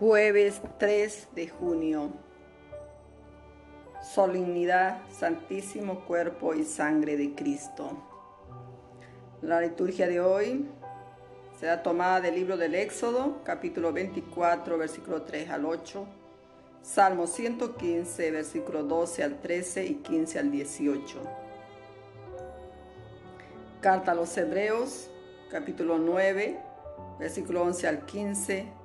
Jueves 3 de junio. Solemnidad, Santísimo Cuerpo y Sangre de Cristo. La liturgia de hoy será tomada del libro del Éxodo, capítulo 24, versículo 3 al 8, Salmo 115, versículo 12 al 13 y 15 al 18. Carta a los Hebreos, capítulo 9, versículo 11 al 15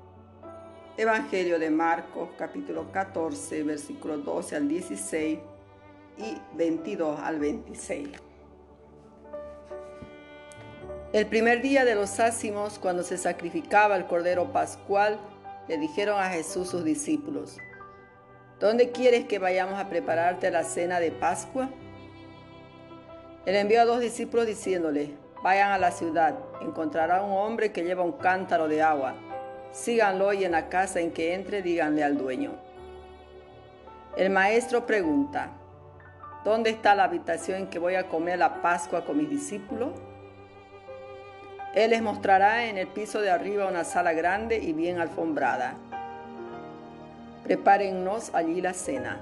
Evangelio de Marcos capítulo 14 versículo 12 al 16 y 22 al 26. El primer día de los ácimos, cuando se sacrificaba el cordero pascual, le dijeron a Jesús sus discípulos, ¿Dónde quieres que vayamos a prepararte la cena de Pascua? Él envió a dos discípulos diciéndole, vayan a la ciudad, encontrarán un hombre que lleva un cántaro de agua síganlo y en la casa en que entre díganle al dueño. El maestro pregunta, ¿dónde está la habitación en que voy a comer la Pascua con mis discípulos? Él les mostrará en el piso de arriba una sala grande y bien alfombrada. Prepárennos allí la cena.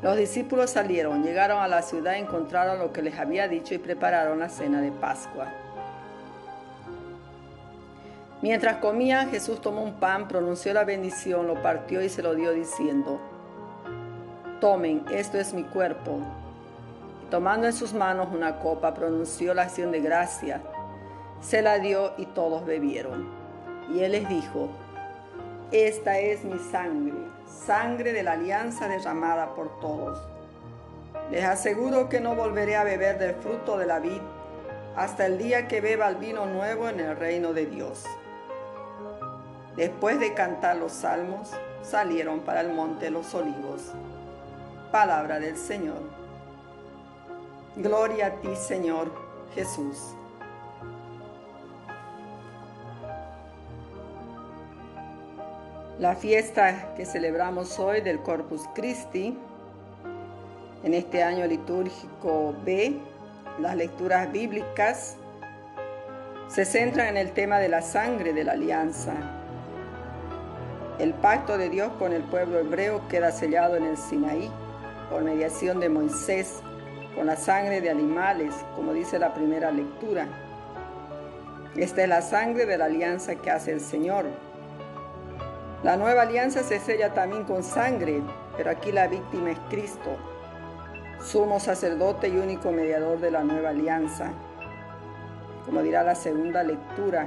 Los discípulos salieron, llegaron a la ciudad, encontraron lo que les había dicho y prepararon la cena de Pascua. Mientras comían, Jesús tomó un pan, pronunció la bendición, lo partió y se lo dio diciendo, Tomen, esto es mi cuerpo. tomando en sus manos una copa, pronunció la acción de gracia, se la dio y todos bebieron. Y él les dijo, Esta es mi sangre, sangre de la alianza derramada por todos. Les aseguro que no volveré a beber del fruto de la vid hasta el día que beba el vino nuevo en el reino de Dios. Después de cantar los salmos, salieron para el monte los olivos. Palabra del Señor. Gloria a ti, Señor Jesús. La fiesta que celebramos hoy del Corpus Christi, en este año litúrgico B, las lecturas bíblicas se centran en el tema de la sangre de la alianza el pacto de Dios con el pueblo hebreo queda sellado en el Sinaí por mediación de Moisés con la sangre de animales, como dice la primera lectura. Esta es la sangre de la alianza que hace el Señor. La nueva alianza se sella también con sangre, pero aquí la víctima es Cristo, sumo sacerdote y único mediador de la nueva alianza, como dirá la segunda lectura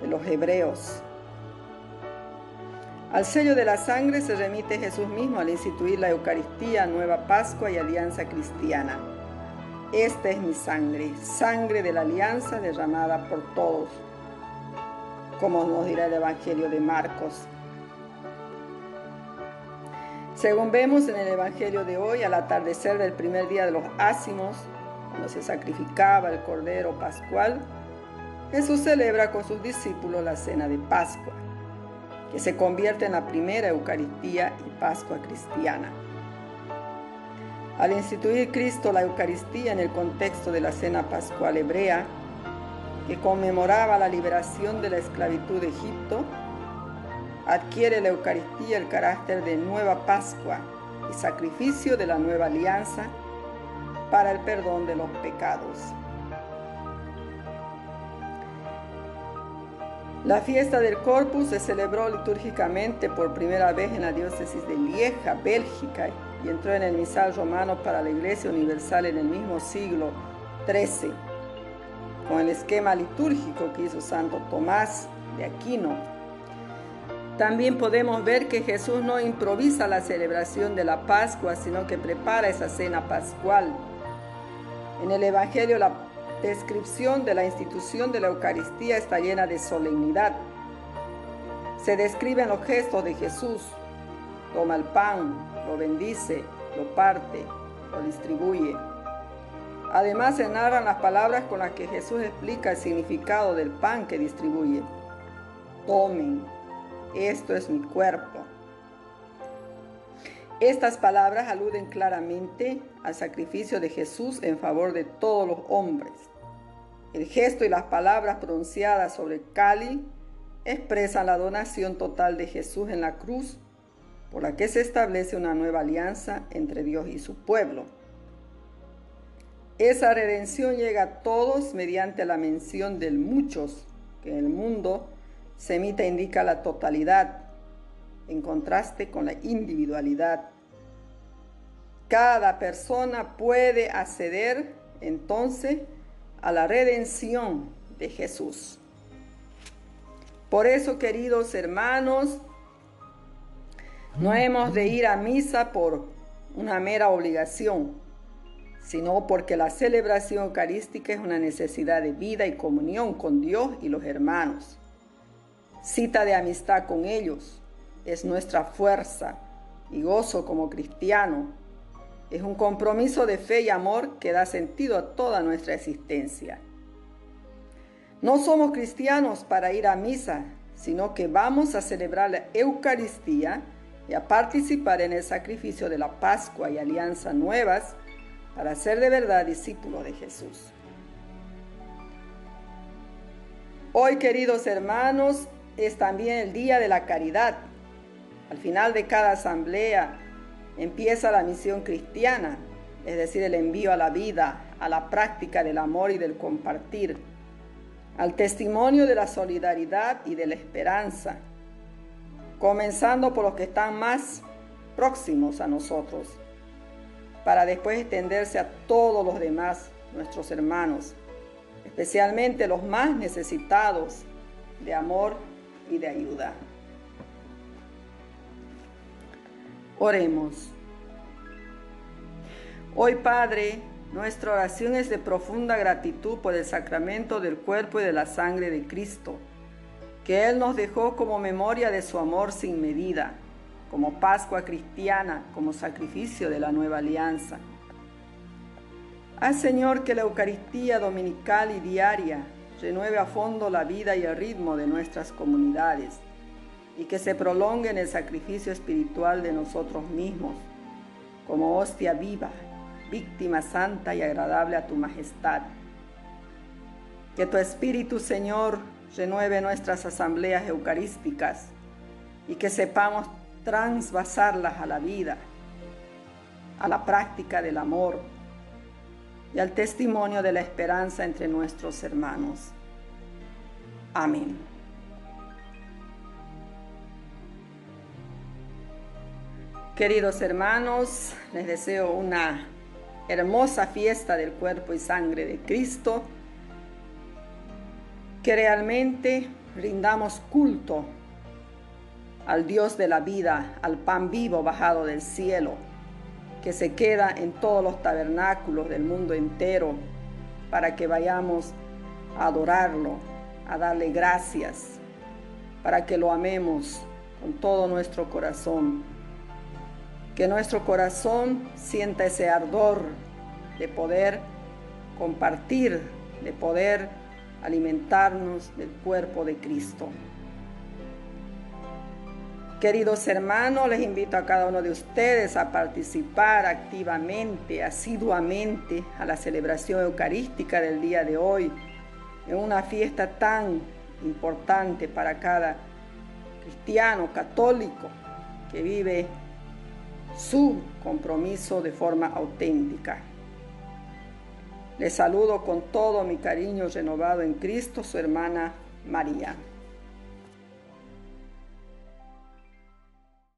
de los Hebreos. Al sello de la sangre se remite Jesús mismo al instituir la Eucaristía, Nueva Pascua y Alianza Cristiana. Esta es mi sangre, sangre de la alianza derramada por todos, como nos dirá el Evangelio de Marcos. Según vemos en el Evangelio de hoy, al atardecer del primer día de los ácimos, cuando se sacrificaba el Cordero Pascual, Jesús celebra con sus discípulos la cena de Pascua que se convierte en la primera Eucaristía y Pascua cristiana. Al instituir Cristo la Eucaristía en el contexto de la cena pascual hebrea, que conmemoraba la liberación de la esclavitud de Egipto, adquiere la Eucaristía el carácter de nueva Pascua y sacrificio de la nueva alianza para el perdón de los pecados. La fiesta del Corpus se celebró litúrgicamente por primera vez en la diócesis de Lieja, Bélgica, y entró en el misal romano para la Iglesia Universal en el mismo siglo XIII, con el esquema litúrgico que hizo Santo Tomás de Aquino. También podemos ver que Jesús no improvisa la celebración de la Pascua, sino que prepara esa cena pascual. En el Evangelio la descripción de la institución de la Eucaristía está llena de solemnidad. Se describen los gestos de Jesús. Toma el pan, lo bendice, lo parte, lo distribuye. Además se narran las palabras con las que Jesús explica el significado del pan que distribuye. Tomen, esto es mi cuerpo. Estas palabras aluden claramente al sacrificio de Jesús en favor de todos los hombres. El gesto y las palabras pronunciadas sobre el cáliz expresan la donación total de Jesús en la cruz, por la que se establece una nueva alianza entre Dios y su pueblo. Esa redención llega a todos mediante la mención del muchos, que en el mundo semita indica la totalidad, en contraste con la individualidad. Cada persona puede acceder entonces a la redención de Jesús. Por eso, queridos hermanos, no hemos de ir a misa por una mera obligación, sino porque la celebración eucarística es una necesidad de vida y comunión con Dios y los hermanos. Cita de amistad con ellos es nuestra fuerza y gozo como cristiano. Es un compromiso de fe y amor que da sentido a toda nuestra existencia. No somos cristianos para ir a misa, sino que vamos a celebrar la Eucaristía y a participar en el sacrificio de la Pascua y alianza nuevas para ser de verdad discípulo de Jesús. Hoy, queridos hermanos, es también el Día de la Caridad. Al final de cada asamblea empieza la misión cristiana, es decir, el envío a la vida, a la práctica del amor y del compartir al testimonio de la solidaridad y de la esperanza, comenzando por los que están más próximos a nosotros, para después extenderse a todos los demás, nuestros hermanos, especialmente los más necesitados de amor y de ayuda. Oremos. Hoy, Padre, nuestra oración es de profunda gratitud por el sacramento del cuerpo y de la sangre de Cristo, que Él nos dejó como memoria de su amor sin medida, como Pascua cristiana, como sacrificio de la nueva alianza. Haz Señor que la Eucaristía dominical y diaria renueve a fondo la vida y el ritmo de nuestras comunidades y que se prolongue en el sacrificio espiritual de nosotros mismos, como hostia viva víctima santa y agradable a tu majestad. Que tu Espíritu, Señor, renueve nuestras asambleas eucarísticas y que sepamos transvasarlas a la vida, a la práctica del amor y al testimonio de la esperanza entre nuestros hermanos. Amén. Queridos hermanos, les deseo una hermosa fiesta del cuerpo y sangre de Cristo, que realmente rindamos culto al Dios de la vida, al pan vivo bajado del cielo, que se queda en todos los tabernáculos del mundo entero, para que vayamos a adorarlo, a darle gracias, para que lo amemos con todo nuestro corazón que nuestro corazón sienta ese ardor de poder compartir, de poder alimentarnos del cuerpo de Cristo. Queridos hermanos, les invito a cada uno de ustedes a participar activamente, asiduamente a la celebración eucarística del día de hoy, en una fiesta tan importante para cada cristiano católico que vive su compromiso de forma auténtica. Les saludo con todo mi cariño renovado en Cristo, su hermana María.